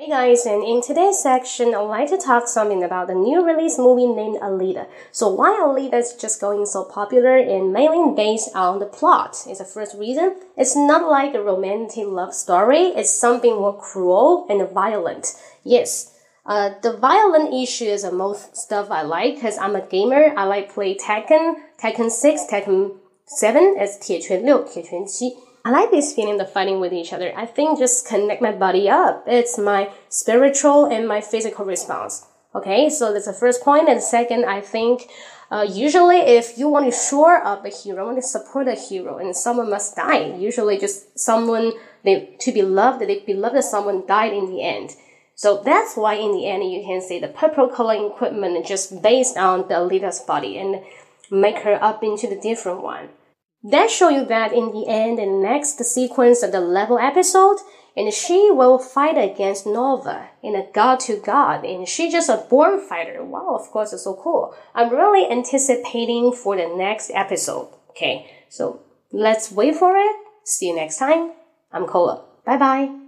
Hey guys, and in today's section, I'd like to talk something about the new release movie named Alita. So why Alita is just going so popular and mainly based on the plot is the first reason. It's not like a romantic love story, it's something more cruel and violent. Yes, uh, the violent issue is the most stuff I like because I'm a gamer. I like play Tekken, Tekken 6, Tekken 7, it's 铁拳六,铁拳七. I like this feeling of fighting with each other. I think just connect my body up. It's my spiritual and my physical response. Okay, so that's the first point. And second, I think uh, usually if you want to shore up a hero, want to support a hero, and someone must die. Usually, just someone they to be loved, they beloved someone died in the end. So that's why in the end you can see the purple color equipment just based on the Alita's body and make her up into the different one. That show you that in the end, the next sequence of the level episode, and she will fight against Nova in a god to god, and she's just a born fighter. Wow, of course, it's so cool. I'm really anticipating for the next episode. Okay, so let's wait for it. See you next time. I'm Cola. Bye bye.